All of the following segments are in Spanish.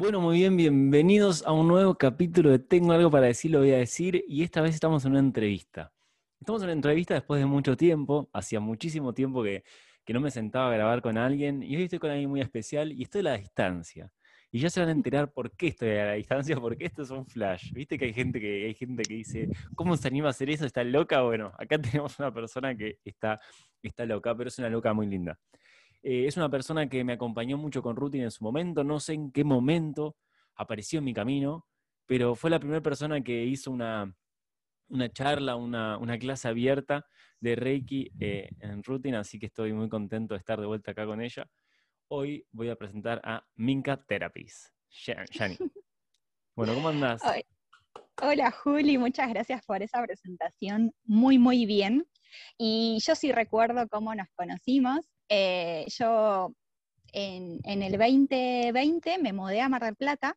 Bueno, muy bien, bienvenidos a un nuevo capítulo de Tengo algo para decir, lo voy a decir, y esta vez estamos en una entrevista. Estamos en una entrevista después de mucho tiempo, hacía muchísimo tiempo que, que no me sentaba a grabar con alguien, y hoy estoy con alguien muy especial y estoy a la distancia. Y ya se van a enterar por qué estoy a la distancia, porque esto es un flash. Viste que hay gente que hay gente que dice, ¿cómo se anima a hacer eso? ¿Está loca? Bueno, acá tenemos una persona que está, está loca, pero es una loca muy linda. Eh, es una persona que me acompañó mucho con Rutin en su momento, no sé en qué momento apareció en mi camino, pero fue la primera persona que hizo una, una charla, una, clase abierta de Reiki eh, en Rutin, así que estoy muy contento de estar de vuelta acá con ella. Hoy voy a presentar a Minka Therapies. Shani. Bueno, ¿cómo andás? Hola Juli, muchas gracias por esa presentación, muy, muy bien. Y yo sí recuerdo cómo nos conocimos. Eh, yo en, el 2020 me mudé a Mar del Plata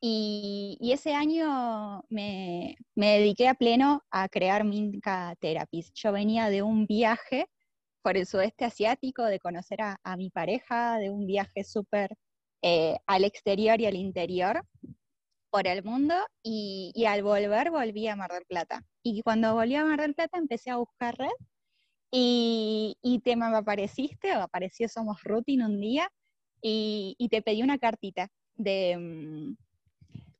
y, ese año me, dediqué a pleno a crear Minka Therapies. Yo venía de un viaje por el sudeste asiático, de conocer a, mi pareja, de un viaje súper eh, al exterior y al interior por el mundo y, y, al volver volví a Mar del Plata. Y cuando volví a Mar del Plata empecé a buscar red y, y te me apareciste, o apareció Somos Rutin un día, y, te pedí una cartita de, mm,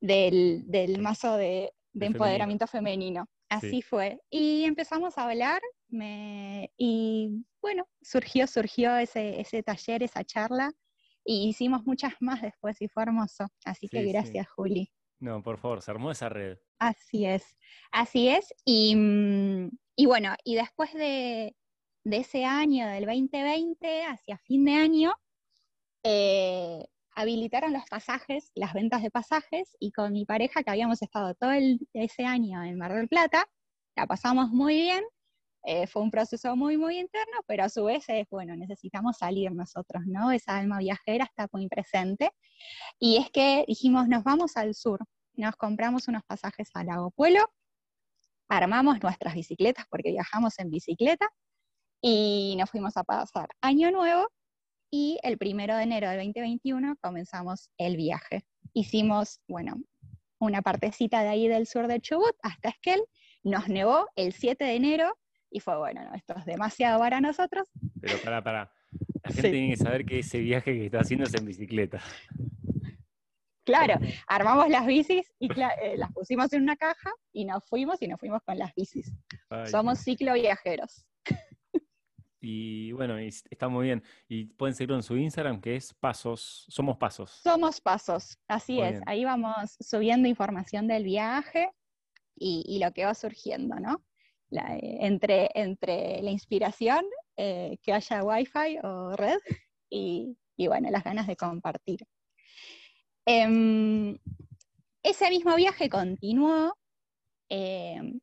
del, mazo de, empoderamiento femenino. Así fue. Y empezamos a hablar, y bueno, surgió, surgió ese, ese taller, esa charla, y hicimos muchas más después y fue hermoso. Así que gracias, Juli. No, por favor, se armó esa red. Así es, así es. Y, mm, y bueno, y después de, de ese año, del 2020, hacia fin de año, eh, habilitaron los pasajes, las ventas de pasajes, y con mi pareja, que habíamos estado todo ese año en Mar del Plata, la pasamos muy bien, eh, fue un proceso muy, muy interno, pero a su vez es, bueno, necesitamos salir nosotros, ¿no? Esa alma viajera está muy presente. Y es que dijimos, nos vamos al sur, nos compramos unos pasajes al Lago Pueblo, armamos nuestras bicicletas porque viajamos en bicicleta, y nos fuimos a pasar Año Nuevo y el primero de enero del 2021 comenzamos el viaje. Hicimos, bueno, una partecita de ahí del sur de Chubut hasta Esquel, nos nevó el 7 de enero y fue bueno, esto es demasiado para nosotros. Pero para, para, la gente tiene que saber que ese viaje que está haciendo es en bicicleta. Claro, armamos las bicis y eh, las pusimos en una caja y nos fuimos y nos fuimos con las bicis. Somos ciclo viajeros. Y bueno, está muy bien. Y pueden seguirlo en su Instagram, que es Pasos, Somos Pasos. Somos Pasos, así es. Ahí vamos subiendo información del viaje y, lo que va surgiendo, ¿no? Eh, entre, entre la inspiración, eh, que haya wifi o red, y, bueno, las ganas de compartir. Em, ese mismo viaje continuó. Em,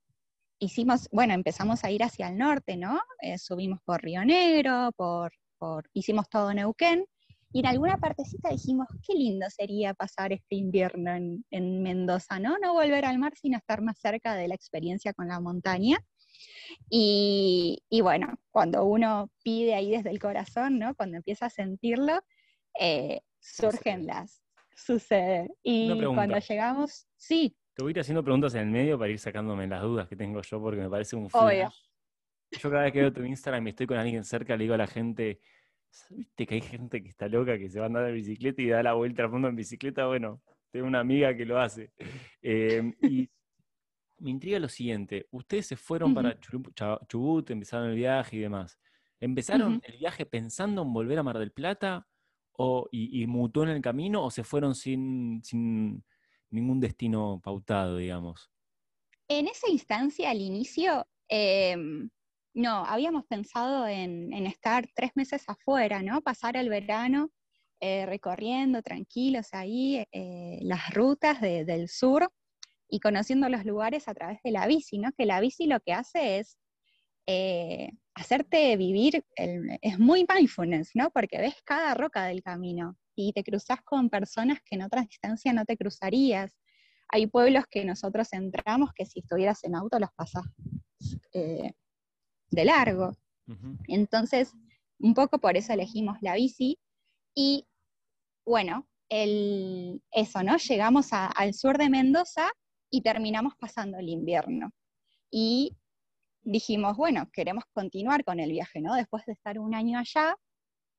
hicimos, bueno, empezamos a ir hacia el norte, ¿no? Eh, subimos por Río Negro, por, hicimos todo Neuquén, y en alguna partecita dijimos, qué lindo sería pasar este invierno en, Mendoza, ¿no? No volver al mar, sino estar más cerca de la experiencia con la montaña. Y, bueno, cuando uno pide ahí desde el corazón, ¿no? Cuando empieza a sentirlo, eh, surgen las, sucede. Y cuando llegamos, sí. Te voy a ir haciendo preguntas en el medio para ir sacándome las dudas que tengo yo, porque me parece un flash. Yo cada vez que veo tu Instagram y estoy con alguien cerca, le digo a la gente, ¿viste que hay gente que está loca, que se va a andar en bicicleta y da la vuelta al mundo en bicicleta? Bueno, tengo una amiga que lo hace. Em, y me intriga lo siguiente, ustedes se fueron para Chubut, empezaron el viaje y demás. ¿Empezaron el viaje pensando en volver a Mar del Plata o, y, mutó en el camino o se fueron sin, sin ningún destino pautado, digamos. En esa instancia, al inicio, em, no, habíamos pensado en, estar tres meses afuera, ¿no? Pasar el verano eh, recorriendo tranquilos ahí eh, las rutas del sur y conociendo los lugares a través de la bici, ¿no? Que la bici lo que hace es eh, hacerte vivir, es muy mindfulness, ¿no? Porque ves cada roca del camino y te cruzas con personas que en otra distancia no te cruzarías. Hay pueblos que nosotros entramos que si estuvieras en auto los pasas eh, de largo. Entonces, un poco por eso elegimos la bici. Y bueno, el, eso, ¿no? Llegamos al sur de Mendoza y terminamos pasando el invierno. Y dijimos, bueno, queremos continuar con el viaje, ¿no? Después de estar un año allá,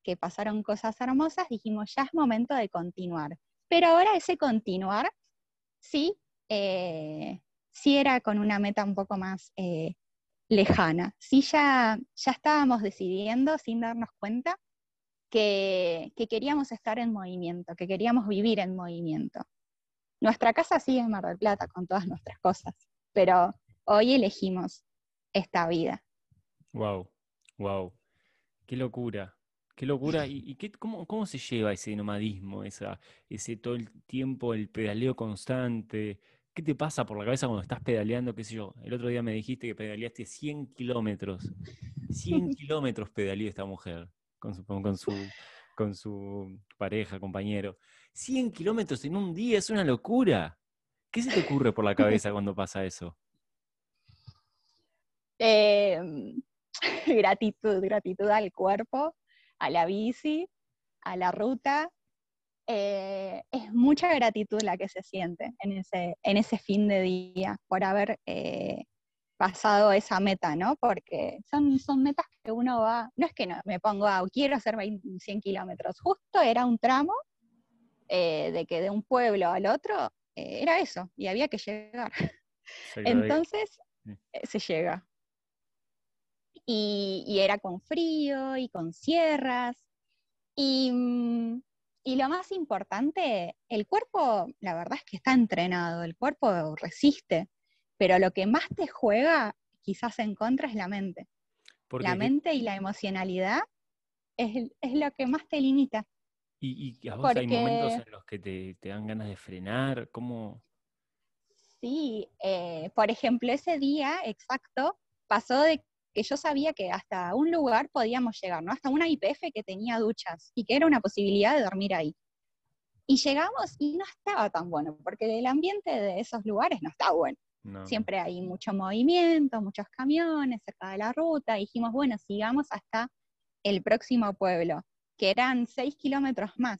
que pasaron cosas hermosas, dijimos, ya es momento de continuar. Pero ahora ese continuar, sí, eh, sí era con una meta un poco más eh, lejana. Sí ya, ya estábamos decidiendo, sin darnos cuenta, que, queríamos estar en movimiento, que queríamos vivir en movimiento. Nuestra casa sigue en Mar del Plata con todas nuestras cosas, pero hoy elegimos esta vida. Wow, wow, qué locura, qué locura. ¿Y, qué, cómo, cómo, se lleva ese nomadismo, esa, ese todo el tiempo, el pedaleo constante? ¿Qué te pasa por la cabeza cuando estás pedaleando? ¿Qué sé yo? El otro día me dijiste que pedaleaste 100 kilómetros. 100 kilómetros pedaleó esta mujer con su, con su, con su pareja, compañero. 100 kilómetros en un día es una locura. ¿Qué se te ocurre por la cabeza cuando pasa eso? Em, gratitud, gratitud al cuerpo, a la bici, a la ruta. Eh, es mucha gratitud la que se siente en ese, en ese fin de día por haber eh, pasado esa meta, ¿no? Porque son, son metas que uno va, no es que no, me pongo a, quiero hacer 100 kilómetros, justo era un tramo eh, de que de un pueblo al otro era eso, y había que llegar. Entonces eh, se llega. Y, era con frío y con sierras. Y, mm, y lo más importante, el cuerpo, la verdad es que está entrenado, el cuerpo resiste pero lo que más te juega quizás en contra es la mente. La mente y la emocionalidad es, lo que más te limita. ¿Y, y a vos hay momentos en los que te, dan ganas de frenar? ¿Cómo? Sí, eh, por ejemplo, ese día exacto pasó de que yo sabía que hasta un lugar podíamos llegar, ¿no? Hasta una IPF que tenía duchas y que era una posibilidad de dormir ahí. Y llegamos y no estaba tan bueno, porque el ambiente de esos lugares no está bueno. Siempre hay mucho movimiento, muchos camiones cerca de la ruta. dijimos, bueno, sigamos hasta el próximo pueblo, que eran seis kilómetros más.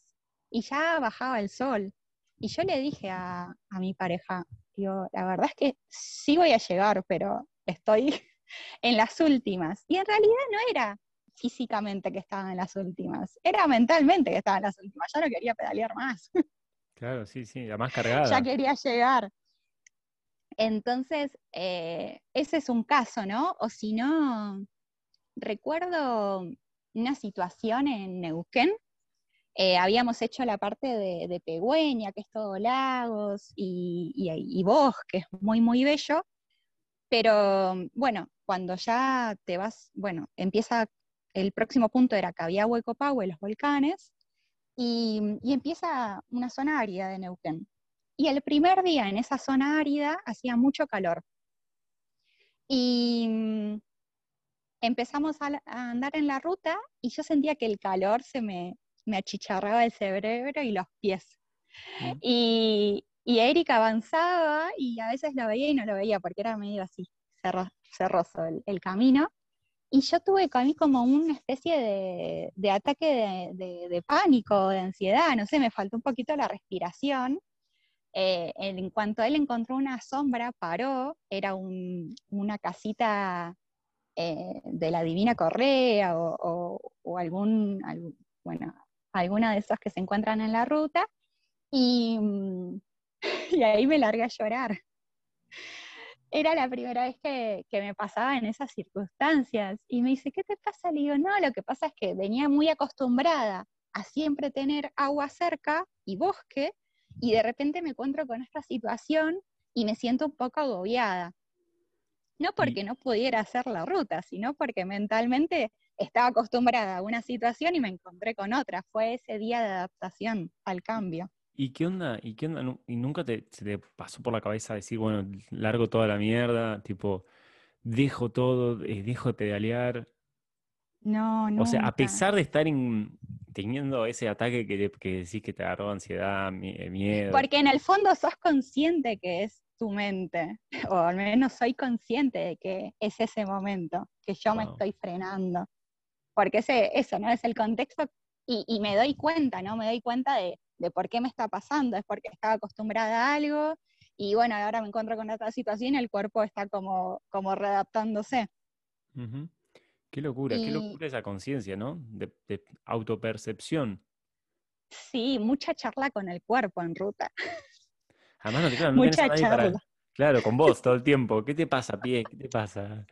Y ya bajaba el sol. Y yo le dije a, mi pareja, digo, la verdad es que sí voy a llegar, pero estoy en las últimas. Y en realidad no era físicamente que estaba en las últimas, era mentalmente que estaba en las últimas. Ya no quería pedalear más. Claro, sí, sí, la más cargada. ya quería llegar. Entonces, eh, ese es un caso, ¿no? O si no, recuerdo una situación en Neuquén. Eh, habíamos hecho la parte de, de, Pegüeña, que es todo lagos y, y, bosque, es muy, muy bello. Pero bueno, cuando ya te vas, bueno, empieza, el próximo punto era Cabiagua y Copahue, los volcanes, y, y empieza una zona árida de Neuquén. Y el primer día en esa zona árida hacía mucho calor. Y mm, empezamos a, andar en la ruta y yo sentía que el calor se me, achicharraba el cerebro y los pies. Mm. Y, y Erika avanzaba y a veces lo veía y no lo veía porque era medio así, cerroso el, camino. Y yo tuve a mí como una especie de, ataque de, de, pánico, de ansiedad, no sé, me faltó un poquito la respiración eh, en cuanto él encontró una sombra, paró, era una casita eh, de la Divina Correa o, algún, bueno, alguna de esas que se encuentran en la ruta, y, y ahí me largué a llorar. Era la primera vez que, que, me pasaba en esas circunstancias. Y me dice, ¿qué te pasa? Le digo, no, lo que pasa es que venía muy acostumbrada a siempre tener agua cerca y bosque, y de repente me encuentro con esta situación y me siento un poco agobiada. No porque no pudiera hacer la ruta, sino porque mentalmente estaba acostumbrada a una situación y me encontré con otra. Fue ese día de adaptación al cambio. ¿Y qué onda? ¿Y qué onda? ¿Y nunca te, se te pasó por la cabeza decir, bueno, largo toda la mierda, tipo, dejo todo, eh, dejo de pedalear? No, no. O sea, a pesar de estar en, teniendo ese ataque que, que decís que te agarró ansiedad, eh, miedo. Porque en el fondo sos consciente que es tu mente, o al menos soy consciente de que es ese momento, que yo me estoy frenando. Porque ese, eso, ¿no? Es el contexto y, me doy cuenta, ¿no? Me doy cuenta de, de por qué me está pasando, es porque estaba acostumbrada a algo y bueno, ahora me encuentro con otra situación y el cuerpo está como, como readaptándose. Qué locura, qué locura esa conciencia, ¿no? De, autopercepción. Sí, mucha charla con el cuerpo en ruta. Además, no, claro, no mucha charla. Claro, con vos todo el tiempo. ¿Qué te pasa, pie? ¿Qué te pasa?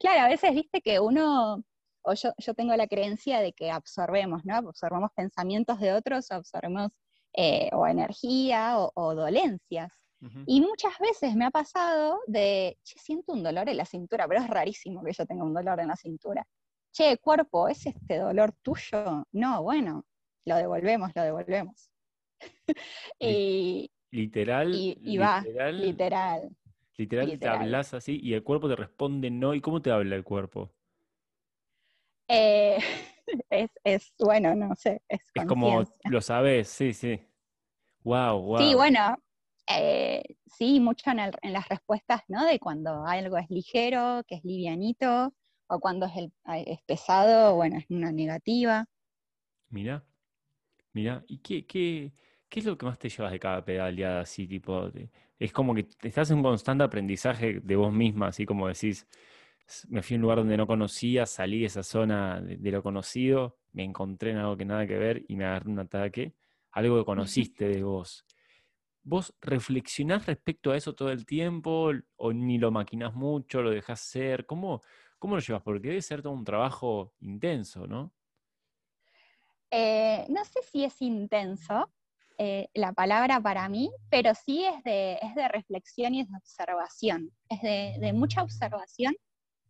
Claro, a veces viste que uno, o yo, yo tengo la creencia de que absorbemos, ¿no? Absorbemos pensamientos de otros, absorbemos eh, o energía o dolencias. Y muchas veces me ha pasado de, che, siento un dolor en la cintura, pero es rarísimo que yo tenga un dolor en la cintura. Che, cuerpo, ¿es este dolor tuyo? No, bueno, lo devolvemos, lo devolvemos. y, literal. Y, va, literal. Literal, te hablas así y el cuerpo te responde no. ¿Y cómo te habla el cuerpo? Eh, es, es, bueno, no sé. Es, es como, lo sabes, sí, sí. Wow, wow. Sí, bueno, eh, sí, mucho en, las respuestas, ¿no? De cuando algo es ligero, que es livianito, o cuando es, pesado, bueno, es una negativa. Mira, mira, ¿y qué, qué, es lo que más te llevas de cada pedaleada así, tipo, es como que estás en un constante aprendizaje de vos misma, así como decís, me fui a un lugar donde no conocía, salí de esa zona de, de lo conocido, me encontré en algo que nada que ver y me agarré un ataque, algo que conociste de vos. ¿Vos reflexionás respecto a eso todo el tiempo o ni lo maquinás mucho, lo dejás ser? ¿Cómo, cómo lo llevas? Porque debe ser todo un trabajo intenso, ¿no? Eh, no sé si es intenso eh, la palabra para mí, pero sí es de, es de reflexión y es de observación. Es de, mucha observación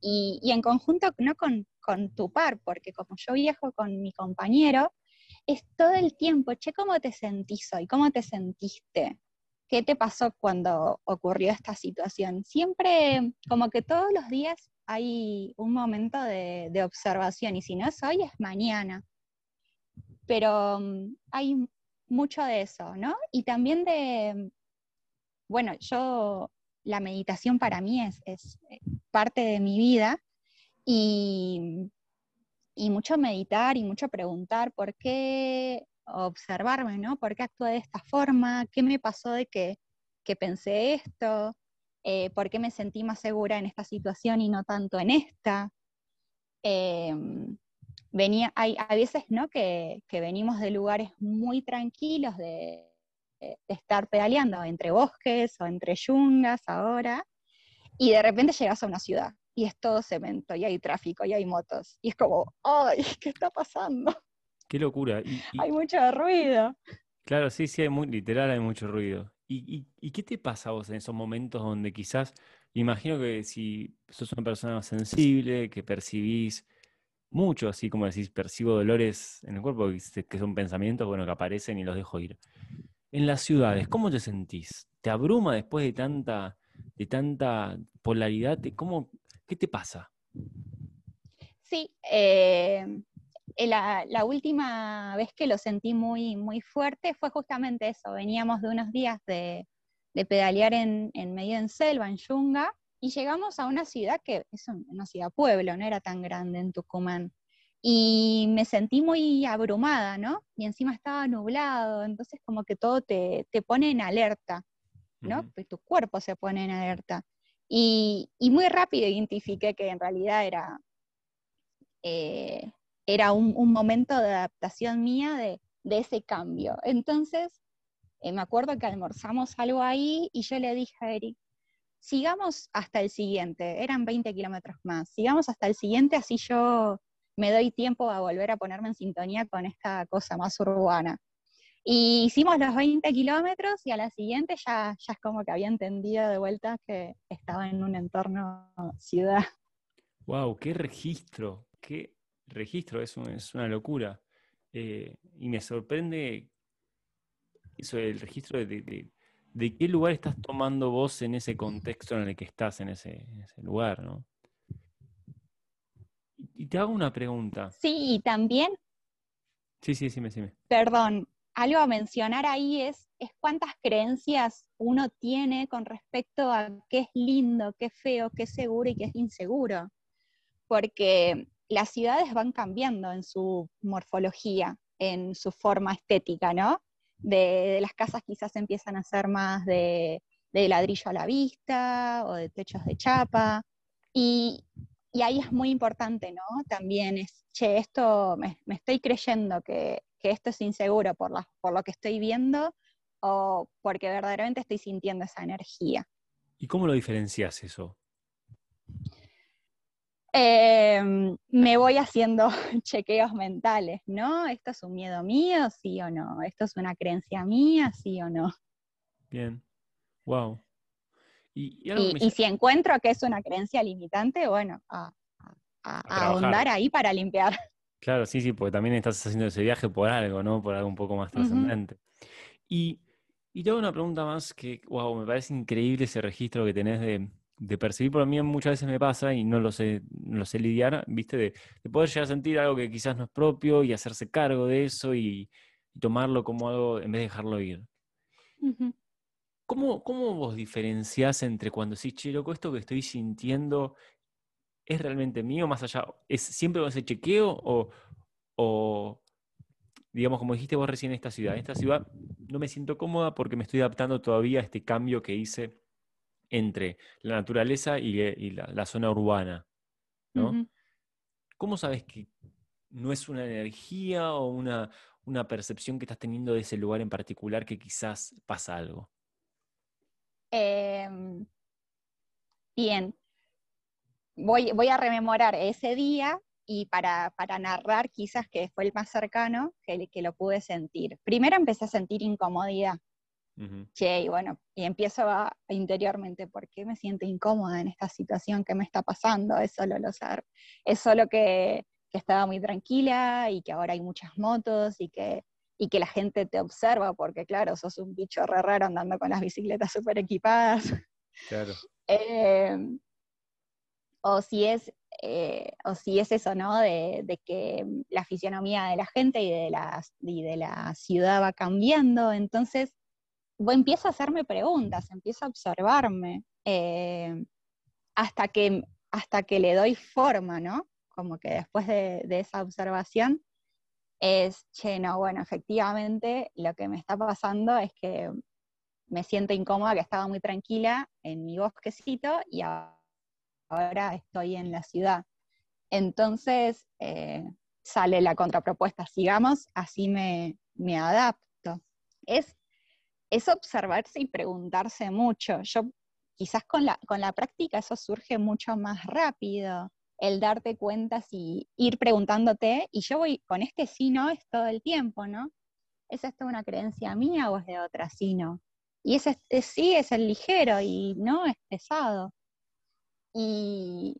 y, en conjunto no con, con tu par, porque como yo viajo con mi compañero, es todo el tiempo, che, ¿cómo te sentís hoy? ¿Cómo te sentiste? ¿Qué te pasó cuando ocurrió esta situación? Siempre, como que todos los días hay un momento de, observación y si no es hoy, es mañana. Pero mm, hay mucho de eso, ¿no? Y también de, bueno, yo, la meditación para mí es, es parte de mi vida y, mucho meditar y mucho preguntar por qué observarme, ¿no? ¿Por qué actué de esta forma? ¿Qué me pasó de que, pensé esto? Eh, ¿Por qué me sentí más segura en esta situación y no tanto en esta? Em, venía, hay, a veces, ¿no? Que, venimos de lugares muy tranquilos de, estar pedaleando entre bosques o entre yungas ahora, y de repente llegas a una ciudad y es todo cemento, y hay tráfico, y hay motos, y es como, ¡ay! ¿Qué está pasando? Qué locura. Hay mucho ruido. Claro, sí, sí, hay muy, literal hay mucho ruido. ¿Y, qué te pasa a vos en esos momentos donde quizás, imagino que si sos una persona sensible, que percibís mucho, así como decís, percibo dolores en el cuerpo, que son pensamientos, bueno, que aparecen y los dejo ir. En las ciudades, ¿cómo te sentís? ¿Te abruma después de tanta, de tanta polaridad? ¿Cómo, ¿Qué te pasa? Sí, eh, eh, la, última vez que lo sentí muy, muy fuerte fue justamente eso. Veníamos de unos días de, pedalear en, medio en selva, en Yunga, y llegamos a una ciudad que es una ciudad pueblo, no era tan grande en Tucumán. Y me sentí muy abrumada, ¿no? Y encima estaba nublado, entonces como que todo te, pone en alerta, ¿no? tu cuerpo se pone en alerta. Y, muy rápido identifiqué que en realidad era eh, era un, momento de adaptación mía de, ese cambio. Entonces, eh, me acuerdo que almorzamos algo ahí y yo le dije a Eric, sigamos hasta el siguiente, eran 20 kilómetros más, sigamos hasta el siguiente, así yo me doy tiempo a volver a ponerme en sintonía con esta cosa más urbana. Y hicimos los 20 kilómetros y a la siguiente ya, ya es como que había entendido de vuelta que estaba en un entorno ciudad. ¡Wow! ¡Qué registro! ¡Qué registro, es, es una locura. Eh, y me sorprende eso el registro de, de, qué lugar estás tomando vos en ese contexto en el que estás, en ese, lugar, ¿no? Y te hago una pregunta. Sí, y también. Sí, sí, sí, sí. Perdón, algo a mencionar ahí es, es cuántas creencias uno tiene con respecto a qué es lindo, qué es feo, qué es seguro y qué es inseguro. Porque las ciudades van cambiando en su morfología, en su forma estética, ¿no? de, las casas quizás empiezan a ser más de, ladrillo a la vista o de techos de chapa. Y, ahí es muy importante, ¿no? También es, che, esto me, estoy creyendo que, esto es inseguro por, por lo que estoy viendo o porque verdaderamente estoy sintiendo esa energía. ¿Y cómo lo diferencias eso? Em, me voy haciendo chequeos mentales, ¿no? ¿Esto es un miedo mío, sí o no? ¿Esto es una creencia mía, sí o no? Bien, wow. Y, si encuentro que es una creencia limitante, bueno, a, ahondar ahí para limpiar. Claro, sí, sí, porque también estás haciendo ese viaje por algo, ¿no? Por algo un poco más trascendente. Y, y te hago una pregunta más que, wow, me parece increíble ese registro que tenés de, de percibir, por mí muchas veces me pasa y no lo sé, no lo sé lidiar, ¿viste? De, poder llegar a sentir algo que quizás no es propio y hacerse cargo de eso y, tomarlo como algo en vez de dejarlo ir. ¿Cómo, vos diferenciás entre cuando decís, che, loco, esto que estoy sintiendo es realmente mío, más allá, ¿es siempre con ese chequeo o, o, digamos, como dijiste vos recién en esta ciudad, en esta ciudad no me siento cómoda porque me estoy adaptando todavía a este cambio que hice entre la naturaleza y, eh, la, zona urbana, ¿no? ¿Cómo sabes que no es una energía o una, percepción que estás teniendo de ese lugar en particular que quizás pasa algo? Em, bien, voy, voy, a rememorar ese día y para, narrar quizás que fue el más cercano que, que lo pude sentir. Primero empecé a sentir incomodidad y bueno, y empiezo a, interiormente, ¿por qué me siento incómoda en esta situación que me está pasando? Es solo lo saber, es solo que, que, estaba muy tranquila y que ahora hay muchas motos y que, y que la gente te observa, porque claro, sos un bicho re raro andando con las bicicletas súper equipadas. Claro. Em, o si es eh, o si es eso, ¿no? De, de, que la fisionomía de la gente y de, la, y de la ciudad va cambiando, entonces empiezo a hacerme preguntas, empiezo a observarme, eh, hasta, que, hasta que le doy forma, ¿no? Como que después de, esa observación es, che, no, bueno, efectivamente lo que me está pasando es que me siento incómoda, que estaba muy tranquila en mi bosquecito y ahora estoy en la ciudad. Entonces eh, sale la contrapropuesta, sigamos, así me, me adapto. Es es observarse y preguntarse mucho. Yo quizás con la, con la práctica eso surge mucho más rápido, el darte cuenta y ir preguntándote, y yo voy con este sí, no, es todo el tiempo, ¿no? ¿Es esto una creencia mía o es de otra sí, no? Y ese, sí es el ligero y no es pesado. Y,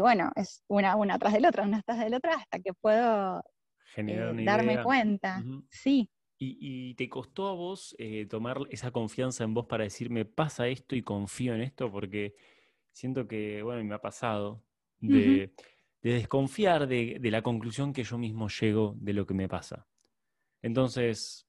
bueno, es una, una tras de la otra, una tras de la otra, hasta que puedo eh, darme cuenta. Sí. ¿Y, te costó a vos eh, tomar esa confianza en vos para decirme, pasa esto y confío en esto? Porque siento que, bueno, me ha pasado de, desconfiar de, la conclusión que yo mismo llego de lo que me pasa. Entonces...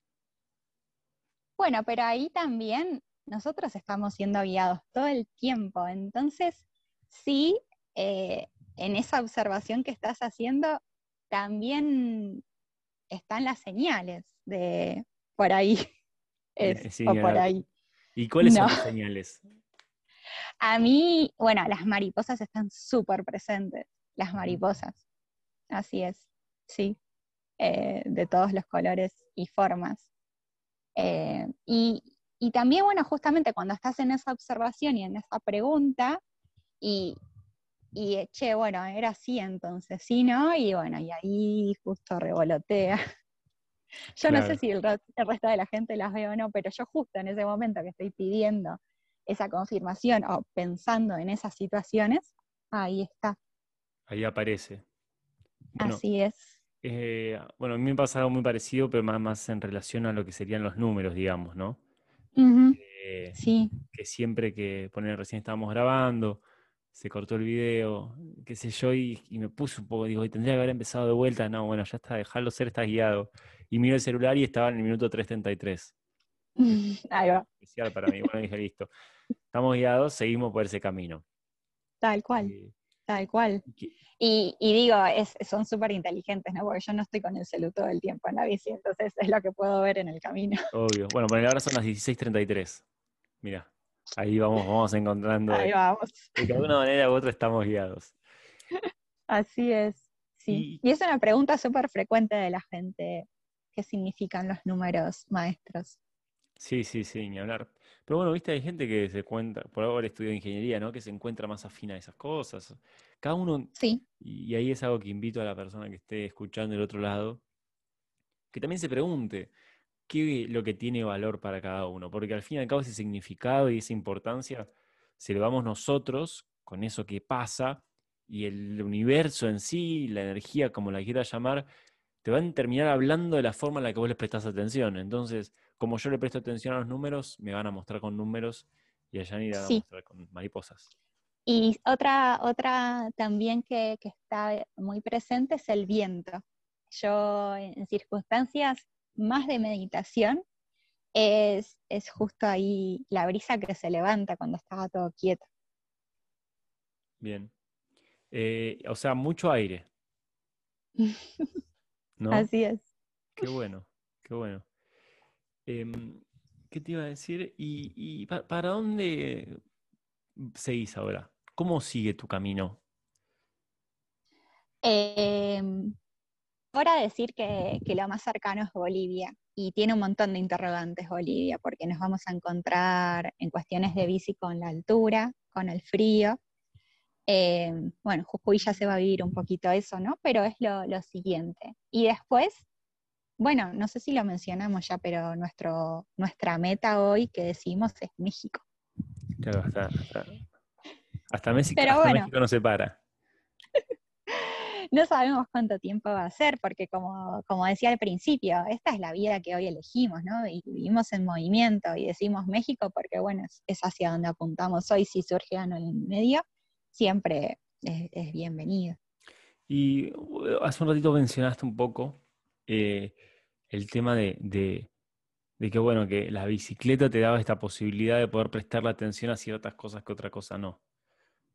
Bueno, pero ahí también nosotros estamos siendo guiados todo el tiempo. Entonces, sí, eh, en esa observación que estás haciendo, también están las señales de por ahí es, o por ahí. ¿Y cuáles son las señales? A mí, bueno, las mariposas están súper presentes, las mariposas, así es, sí, eh, de todos los colores y formas. Eh, y, y, también, bueno, justamente cuando estás en esa observación y en esa pregunta, y, y che, bueno, era así entonces, sí, ¿no? Y bueno, y ahí justo revolotea. Yo no sé si el, resto de la gente las ve o no, pero yo justo en ese momento que estoy pidiendo esa confirmación o pensando en esas situaciones, ahí está. Ahí aparece. Así es. Eh, bueno, a mí me pasa algo muy parecido, pero más, más en relación a lo que serían los números, digamos, ¿no? Eh, sí. Que siempre que, poner recién estábamos grabando, se cortó el video, qué sé yo, y, me puse un poco, digo, tendría que haber empezado de vuelta, no, bueno, ya está, dejarlo ser, está guiado. Y miro el celular y estaba en el minuto 3.33. Ahí va. Especial para mí, bueno, dije, listo. Estamos guiados, seguimos por ese camino. Tal cual, Tal cual. Y, digo, es, son súper inteligentes, ¿no? Porque yo no estoy con el celular todo el tiempo en la bici, entonces es lo que puedo ver en el camino. Obvio. Bueno, por ahora son las 16.33. Mira, ahí vamos, vamos encontrando. Ahí vamos. De alguna manera u otra estamos guiados. Así es, sí. Y, y es una pregunta súper frecuente de la gente, ¿qué significan los números maestros? Sí, sí, sí, ni hablar. Pero bueno, viste, hay gente que se cuenta, por ahora estudio ingeniería, ¿no? Que se encuentra más afina a esas cosas. Cada uno. Sí. Y ahí es algo que invito a la persona que esté escuchando del otro lado, que también se pregunte qué es lo que tiene valor para cada uno. Porque al fin y al cabo ese significado y esa importancia se lo damos nosotros con eso que pasa y el universo en sí, la energía, como la quieras llamar, te van a terminar hablando de la forma en la que vos les prestás atención. Entonces, como yo le presto atención a los números, me van a mostrar con números y a Yanni le van a mostrar con mariposas. Y otra, otra también que, está muy presente es el viento. Yo en circunstancias más de meditación es, es justo ahí la brisa que se levanta cuando estaba todo quieto. Bien. Eh, o sea, mucho aire. ¿No? Así es. Qué bueno, qué bueno. Em, ¿Qué te iba a decir? ¿Y, para dónde seguís ahora? ¿Cómo sigue tu camino? Eh, ahora decir que, lo más cercano es Bolivia y tiene un montón de interrogantes Bolivia, porque nos vamos a encontrar en cuestiones de bici con la altura, con el frío. Em, bueno, Jujuy ya se va a vivir un poquito eso, ¿no? Pero es lo, lo siguiente. Y después bueno, no sé si lo mencionamos ya, pero nuestro, nuestra meta hoy que decimos es México. Claro, hasta, hasta, México, México no se para. no sabemos cuánto tiempo va a ser, porque como, como, decía al principio, esta es la vida que hoy elegimos, ¿no? Y vivimos en movimiento y decimos México porque, bueno, es, hacia donde apuntamos hoy. Si surge algo en el medio, siempre es, bienvenido. Y uh, hace un ratito mencionaste un poco eh, el tema de, que, bueno, que la bicicleta te daba esta posibilidad de poder prestarle atención a ciertas cosas que otra cosa no.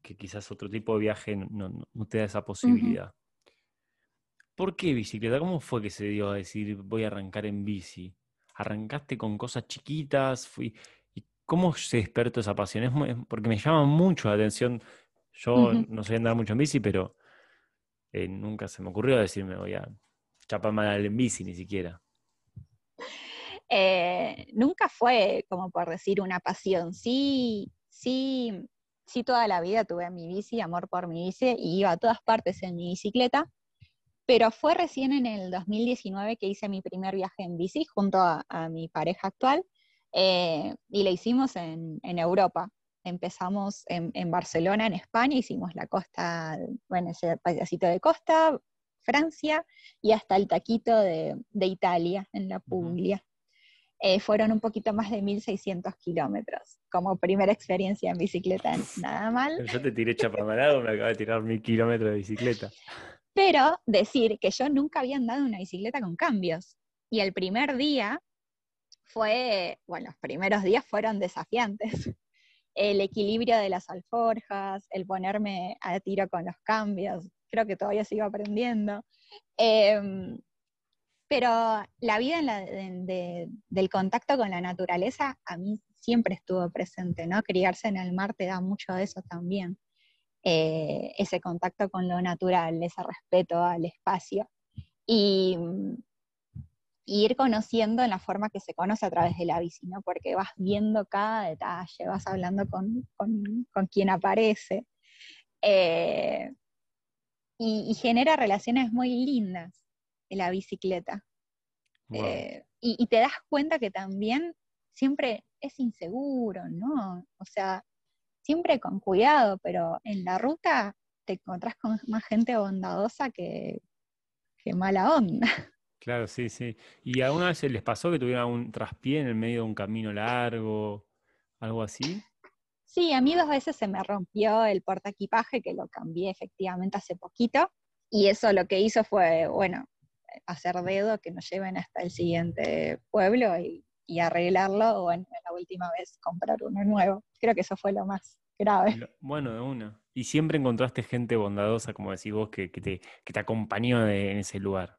Que quizás otro tipo de viaje no, te da esa posibilidad. ¿Por qué bicicleta? ¿Cómo fue que se dio a decir voy a arrancar en bici? ¿Arrancaste con cosas chiquitas? Fui... ¿Y cómo se despertó esa pasión? porque me llama mucho la atención. Yo no sé andar mucho en bici, pero eh, nunca se me ocurrió decirme voy a chapar mal en bici ni siquiera. Eh, nunca fue como por decir una pasión. Sí, sí, sí toda la vida tuve mi bici, amor por mi bici, y iba a todas partes en mi bicicleta, pero fue recién en el 2019 que hice mi primer viaje en bici junto a, mi pareja actual, eh, y lo hicimos en, Europa. Empezamos en, Barcelona, en España, hicimos la costa, bueno, ese pedacito de costa, Francia, y hasta el taquito de, Italia, en la Puglia. Eh, fueron un poquito más de 1.600 kilómetros. Como primera experiencia en bicicleta, nada mal. Yo te tiré chapamalado, me acabo de tirar mil kilómetros de bicicleta. Pero decir que yo nunca había andado en una bicicleta con cambios. Y el primer día fue, bueno, los primeros días fueron desafiantes. El equilibrio de las alforjas, el ponerme a tiro con los cambios, creo que todavía sigo aprendiendo. Em, pero la vida del contacto con la naturaleza a mí siempre estuvo presente, ¿no? Criarse en el mar te da mucho de eso también. Eh, ese contacto con lo natural, ese respeto al espacio. Y, ir conociendo en la forma que se conoce a través de la bici, ¿no? Porque vas viendo cada detalle, vas hablando con, con, quien aparece. Eh, y, genera relaciones muy lindas en la bicicleta. Eh, y, te das cuenta que también siempre es inseguro, ¿no? O sea, siempre con cuidado, pero en la ruta te encontrás con más gente bondadosa que, que mala onda. Claro, sí, sí. ¿Y alguna vez les pasó que tuvieran un traspié en el medio de un camino largo, algo así? Sí, a mí dos veces se me rompió el portaequipaje, que lo cambié efectivamente hace poquito, y eso lo que hizo fue, bueno, hacer dedo que nos lleven hasta el siguiente pueblo y, arreglarlo, o bueno, la última vez comprar uno nuevo. Creo que eso fue lo más grave. Bueno, de una. Y siempre encontraste gente bondadosa, como decís vos, que, te, te, acompañó en ese lugar.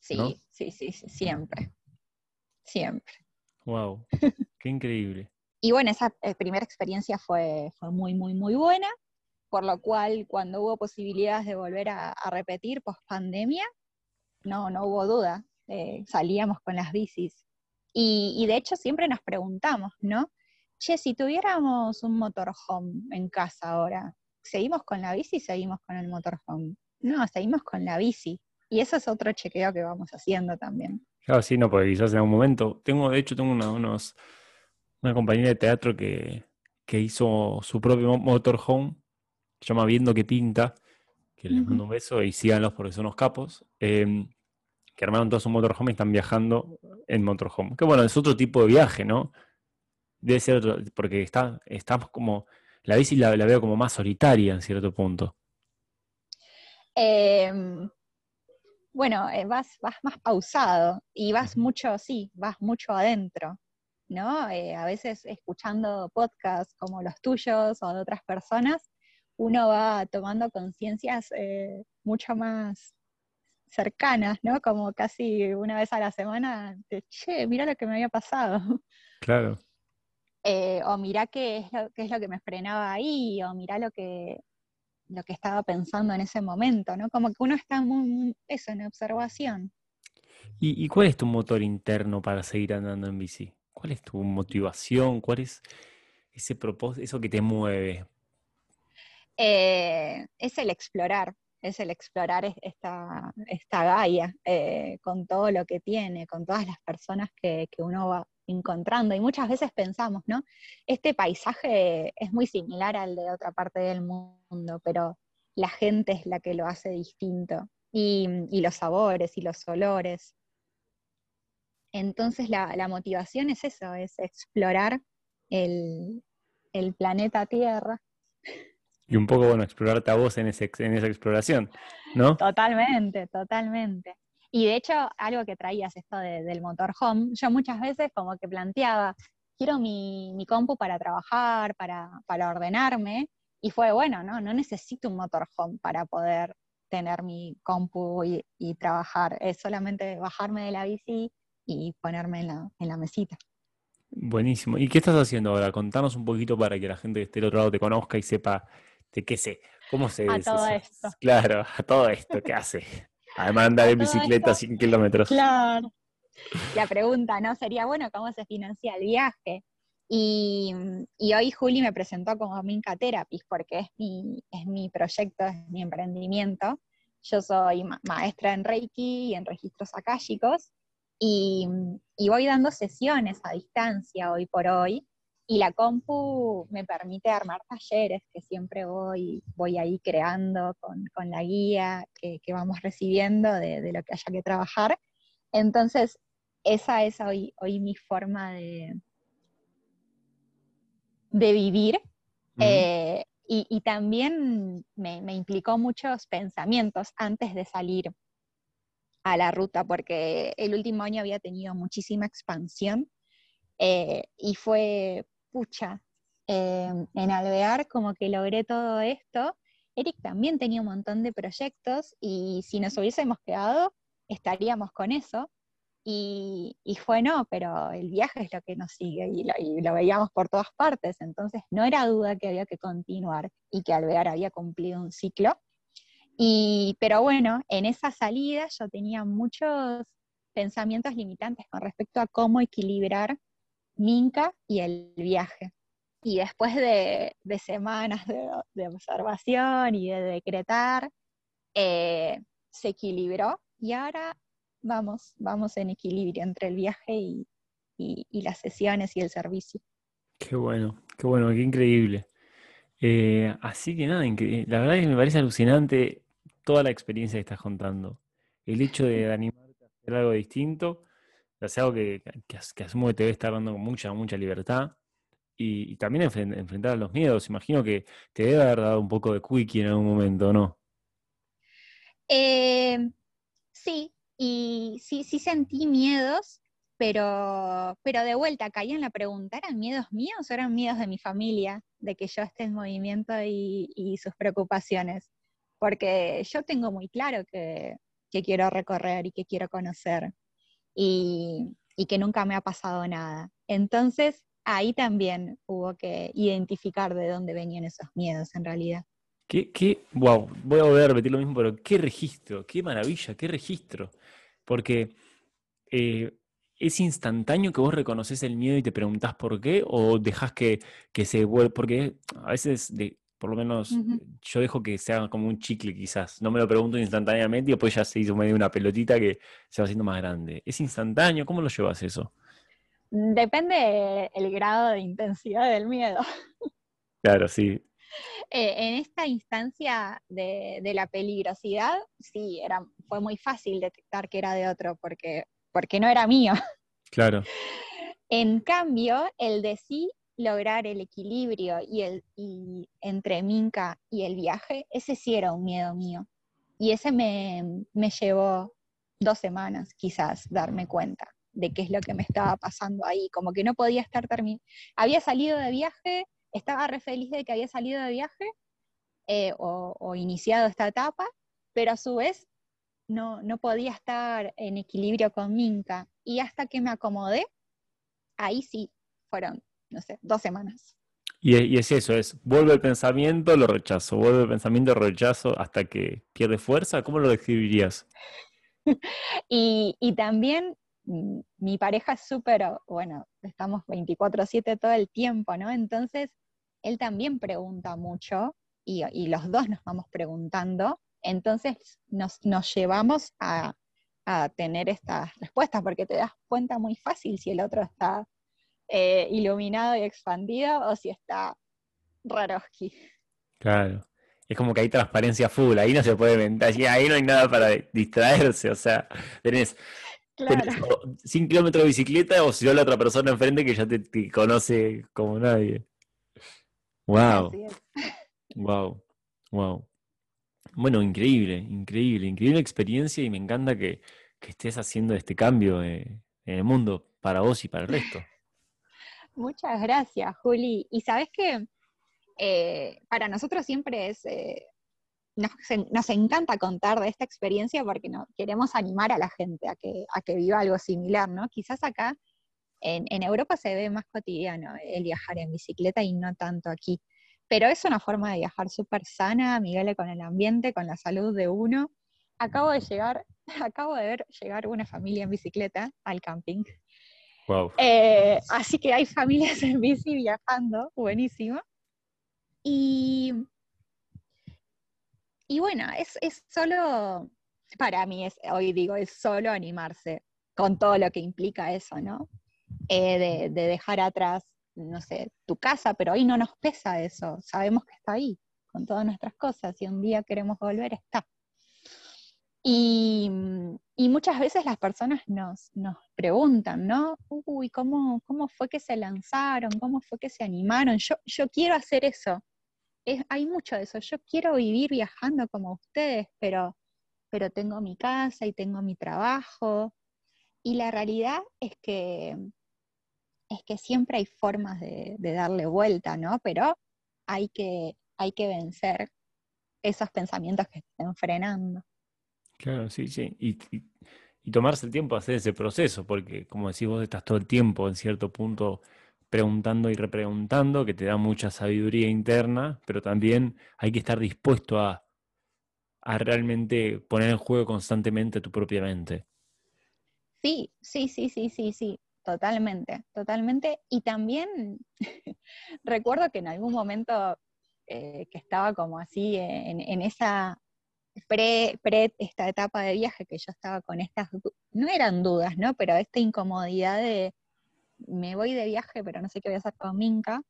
Sí, sí, sí, sí, siempre. Siempre. Wow, qué increíble. Y bueno, esa eh, primera experiencia fue, fue muy, muy, muy buena, por lo cual cuando hubo posibilidades de volver a, repetir post pandemia, no, no hubo duda, eh, salíamos con las bicis. Y, de hecho siempre nos preguntamos, ¿no? Che, si tuviéramos un motorhome en casa ahora, ¿seguimos con la bici seguimos con el motorhome? No, seguimos con la bici. Y eso es otro chequeo que vamos haciendo también. Claro, sí, no, porque quizás en algún momento. Tengo, de hecho, tengo unos, una compañía de teatro que, hizo su propio motorhome, que se llama Viendo que Pinta, que les mando un beso y síganlos porque son unos capos, em, que armaron todo su motorhome y están viajando en motorhome. Que bueno, es otro tipo de viaje, ¿no? Debe ser otro, porque está, estamos como la bici la, veo como más solitaria en cierto punto. Em, bueno, eh, vas, vas más pausado y vas mucho, sí, vas mucho adentro, ¿no? Eh, a veces escuchando podcasts como los tuyos o de otras personas, uno va tomando conciencias eh, mucho más cercanas, ¿no? Como casi una vez a la semana, de, che, mira lo que me había pasado. Claro. Eh, o mirá qué es, lo, qué es lo que me frenaba ahí, o mirá lo que, lo que estaba pensando en ese momento, ¿no? Como que uno está muy, eso, en observación. ¿Y, cuál es tu motor interno para seguir andando en bici? ¿Cuál es tu motivación? ¿Cuál es ese propósito, eso que te mueve? Eh, es el explorar, es el explorar esta, esta Gaia, eh, con todo lo que tiene, con todas las personas que, que uno va, encontrando. Y muchas veces pensamos, ¿no? Este paisaje es muy similar al de otra parte del mundo, pero la gente es la que lo hace distinto. Y, los sabores y los olores. Entonces la, motivación es eso, es explorar el, planeta Tierra. Y un poco, bueno, explorarte a vos en, ese, en esa exploración, ¿no? Totalmente, totalmente. Y de hecho, algo que traías esto del motorhome, yo muchas veces como que planteaba, quiero mi, compu para trabajar, para, ordenarme, y fue, bueno, no, no necesito un motorhome para poder tener mi compu y, trabajar, es solamente bajarme de la bici y ponerme en la, en la mesita. Buenísimo. ¿Y qué estás haciendo ahora? Contanos un poquito para que la gente que esté del otro lado te conozca y sepa de qué sé, cómo se... A todo esto. Claro, a todo esto, ¿qué hace? Además andar en bicicleta 100 kilómetros. Claro. La pregunta, ¿no? Sería, bueno, ¿cómo se financia el viaje? Y, hoy Juli me presentó como Minka Therapist porque es mi, es mi proyecto, es mi emprendimiento. Yo soy maestra en Reiki y en registros akáshicos y, y voy dando sesiones a distancia hoy por hoy y la compu me permite armar talleres que siempre voy, voy ahí creando con, la guía que, vamos recibiendo de, lo que haya que trabajar. Entonces, esa es hoy, hoy mi forma de, de vivir. Eh, y, también me, implicó muchos pensamientos antes de salir a la ruta, porque el último año había tenido muchísima expansión eh, y fue pucha, em, en Alvear como que logré todo esto. Eric también tenía un montón de proyectos y si nos hubiésemos quedado, estaríamos con eso. Y, fue no, pero el viaje es lo que nos sigue y lo, veíamos por todas partes, entonces no era duda que había que continuar y que Alvear había cumplido un ciclo. Y, pero bueno, en esa salida yo tenía muchos pensamientos limitantes con respecto a cómo equilibrar Minca y el viaje. Y después de, semanas de, observación y de decretar, eh, se equilibró y ahora vamos, vamos en equilibrio entre el viaje y, las sesiones y el servicio. Qué bueno, qué bueno, qué increíble. Eh, así que nada, la verdad es que me parece alucinante toda la experiencia que estás contando. El hecho de animarte a hacer algo distinto es algo que, que, asumo que te debe estar dando mucha, mucha libertad. Y, también enfrentar a los miedos. Imagino que te debe haber dado un poco de quickie en algún momento, ¿no? Eh, sí, y sí, sí sentí miedos, pero, pero de vuelta caía en la pregunta, ¿eran miedos míos o eran miedos de mi familia, de que yo esté en movimiento y, sus preocupaciones? Porque yo tengo muy claro que, quiero recorrer y que quiero conocer y, que nunca me ha pasado nada. Entonces, ahí también hubo que identificar de dónde venían esos miedos en realidad. Qué, qué, wow, voy a volver a repetir lo mismo, pero qué registro, qué maravilla, qué registro. Porque eh, ¿Es instantáneo que vos reconoces el miedo y te preguntás por qué? ¿O dejas que, se vuelva? Porque a veces, de, por lo menos, yo dejo que sea como un chicle quizás. No me lo pregunto instantáneamente y después ya se hizo medio una pelotita que se va haciendo más grande. ¿Es instantáneo? ¿Cómo lo llevas eso? Depende el grado de intensidad del miedo. Claro, sí. Eh, en esta instancia de, de, la peligrosidad, sí, era, fue muy fácil detectar que era de otro, porque porque no era mío. Claro. En cambio, el de sí lograr el equilibrio y el entre Minca y el viaje, ese sí era un miedo mío. Y ese me, me llevó dos semanas quizás darme cuenta de qué es lo que me estaba pasando ahí, como que no podía estar terminando. Había salido de viaje, estaba re feliz de que había salido de viaje eh, o, o, iniciado esta etapa, pero a su vez no, no podía estar en equilibrio con Minka. Y hasta que me acomodé, ahí sí, fueron, no sé, dos semanas. Y, es eso, es vuelve el pensamiento, lo rechazo, vuelve el pensamiento, lo rechazo hasta que pierde fuerza. ¿Cómo lo describirías? y, y también mm, mi pareja es súper, bueno, estamos 24/7 todo el tiempo, ¿no? Entonces, él también pregunta mucho y, y los dos nos vamos preguntando entonces nos, llevamos a, tener estas respuestas, porque te das cuenta muy fácil si el otro está eh, iluminado y expandido o si está raroski. Claro. Es como que hay transparencia full, ahí no se puede mentir, ahí no hay nada para distraerse, o sea, tenés, 100 kilómetros de bicicleta o si no la otra persona enfrente que ya te, conoce como nadie. Wow. Wow. Wow. Bueno, increíble, increíble, increíble experiencia y me encanta que, estés haciendo este cambio en el mundo para vos y para el resto. Muchas gracias, Juli. Y sabes que eh, para nosotros siempre es, eh, nos, encanta contar de esta experiencia porque no, queremos animar a la gente a que, a que viva algo similar, ¿no? Quizás acá en, en Europa se ve más cotidiano el viajar en bicicleta y no tanto aquí. Pero es una forma de viajar súper sana, amigable con el ambiente, con la salud de uno. Acabo de llegar, acabo de ver llegar una familia en bicicleta al camping. Wow. Eh, así que hay familias en bici viajando, buenísimo. Y, y bueno, es, es solo, para mí es, hoy digo, es solo animarse con todo lo que implica eso, ¿no? Eh, de, de, dejar atrás no sé, tu casa, pero hoy no nos pesa eso, sabemos que está ahí, con todas nuestras cosas, y un día queremos volver, está. Y, muchas veces las personas nos, nos preguntan, ¿no? Uy, ¿cómo, ¿cómo, fue que se lanzaron? ¿Cómo fue que se animaron? Yo, yo quiero hacer eso. hay mucho de eso. Yo quiero vivir viajando como ustedes, pero, pero tengo mi casa y tengo mi trabajo. Y la realidad es que es que siempre hay formas de, darle vuelta, ¿no? Pero hay que, hay que vencer esos pensamientos que estén frenando. Claro, sí, sí. Y, tomarse el tiempo de hacer ese proceso, porque como decís vos, estás todo el tiempo en cierto punto preguntando y repreguntando, que te da mucha sabiduría interna, pero también hay que estar dispuesto a, a realmente poner en juego constantemente tu propia mente. Sí, sí, sí, sí, sí, sí. Totalmente, totalmente. Y también recuerdo que en algún momento eh, que estaba como así en, esa pre, pre, esta etapa de viaje que yo estaba con estas, no eran dudas, ¿no? Pero esta incomodidad de me voy de viaje, pero no sé qué voy a hacer con Minka.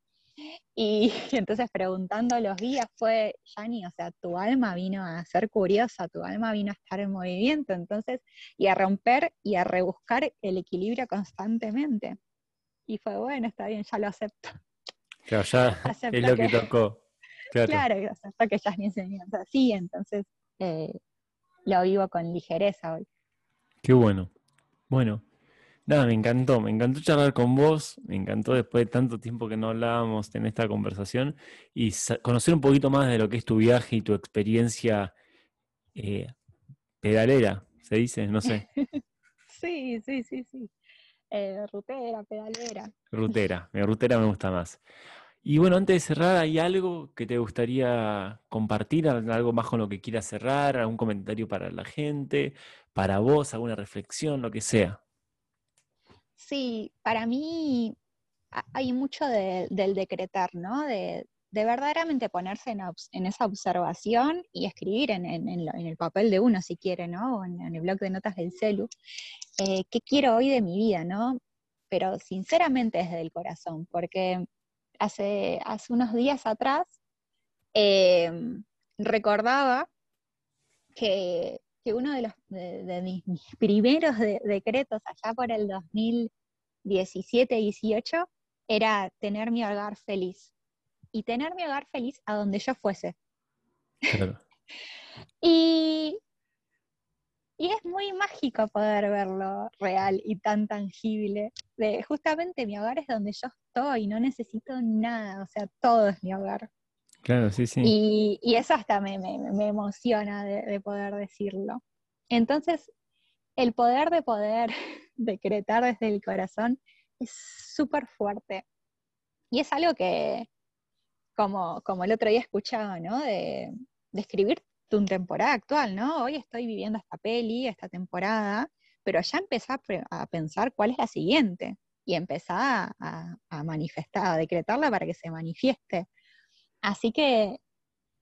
Y, entonces preguntando los días fue, Yani, o sea, tu alma vino a ser curiosa, tu alma vino a estar en movimiento, entonces, y a romper y a rebuscar el equilibrio constantemente. Y fue, bueno, está bien, ya lo acepto. Claro, ya es lo que, tocó. Claro, claro acepto que ya es mi enseñanza así, entonces eh, lo vivo con ligereza hoy. Qué bueno. Bueno, Nada, me encantó, me encantó charlar con vos, me encantó después de tanto tiempo que no hablábamos en esta conversación y conocer un poquito más de lo que es tu viaje y tu experiencia eh, pedalera, se dice, no sé. sí, sí, sí, sí. Eh, rutera, pedalera. Rutera, mi rutera me gusta más. Y bueno, antes de cerrar, ¿hay algo que te gustaría compartir? ¿Algo más con lo que quieras cerrar? ¿Algún comentario para la gente? ¿Para vos? ¿Alguna reflexión? Lo que sea. Sí, para mí hay mucho del decretar, ¿no? De, verdaderamente ponerse en, esa observación y escribir en, el papel de uno, si quiere, ¿no? O en, el blog de notas del celu, eh, qué quiero hoy de mi vida, ¿no? Pero sinceramente desde el corazón, porque hace, hace unos días atrás em, recordaba que, uno de, los, de, mis, primeros decretos allá por el 2017-18 era tener mi hogar feliz. Y tener mi hogar feliz a donde yo fuese. y, y es muy mágico poder verlo real y tan tangible. De, justamente mi hogar es donde yo estoy, no necesito nada, o sea, todo es mi hogar. Claro, sí, sí. Y, eso hasta me, emociona de, poder decirlo. Entonces, el poder de poder decretar desde el corazón es súper fuerte. Y es algo que, como, como el otro día escuchaba, ¿no? De, de escribir tu temporada actual, ¿no? Hoy estoy viviendo esta peli, esta temporada, pero ya empecé a, pensar cuál es la siguiente y empecé a, manifestar, a decretarla para que se manifieste. Así que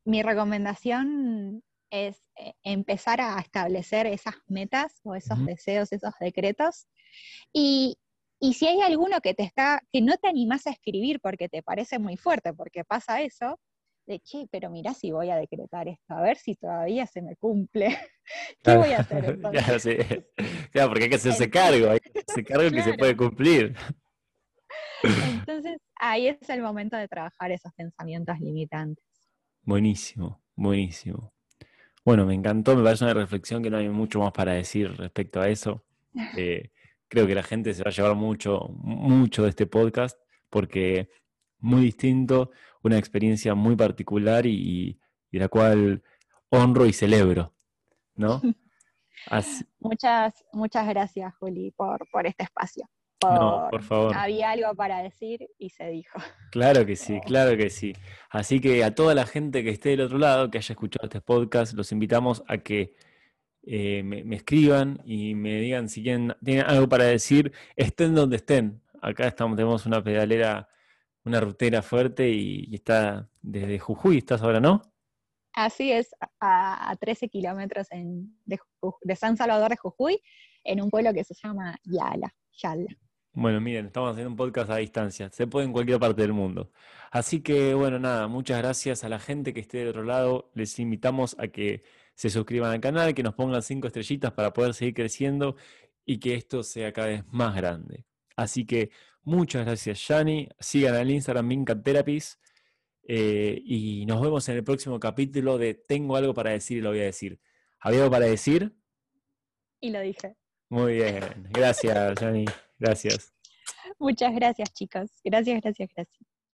mi recomendación es eh, empezar a establecer esas metas o esos deseos, esos decretos. Y, y, si hay alguno que te está, que no te animas a escribir porque te parece muy fuerte, porque pasa eso, de, che, pero mirá si voy a decretar esto, a ver si todavía se me cumple. ¿Qué voy a hacer entonces? claro, porque hay que hacerse cargo, hay que hacerse cargo que se puede cumplir. Entonces, ahí es el momento de trabajar esos pensamientos limitantes. Buenísimo, buenísimo. Bueno, me encantó, me parece una reflexión que no hay mucho más para decir respecto a eso. Eh, creo que la gente se va a llevar mucho, mucho de este podcast porque muy distinto, una experiencia muy particular y, la cual honro y celebro, ¿no? Muchas, muchas gracias, Juli, por, por este espacio. No, por favor. Había algo para decir y se dijo. Claro que sí, claro que sí. Así que a toda la gente que esté del otro lado, que haya escuchado este podcast, los invitamos a que eh, me, me, escriban y me digan si tienen, tienen algo para decir, estén donde estén. Acá estamos, tenemos una pedalera una rutera fuerte y, está desde Jujuy, ¿estás ahora, no? Así es, a, 13 kilómetros de, San Salvador de Jujuy, en un pueblo que se llama Yala, Yala. Bueno, miren, estamos haciendo un podcast a distancia, se puede en cualquier parte del mundo. Así que, bueno, nada, muchas gracias a la gente que esté del otro lado. Les invitamos a que se suscriban al canal, que nos pongan cinco estrellitas para poder seguir creciendo y que esto sea cada vez más grande. Así que Muchas gracias, Yani. Sigan al Instagram Mincat Therapies. Eh, y nos vemos en el próximo capítulo de Tengo algo para decir y lo voy a decir. ¿Había algo para decir? Y lo dije. Muy bien. Gracias, Yani. Gracias. Muchas gracias, chicos. Gracias, gracias, gracias.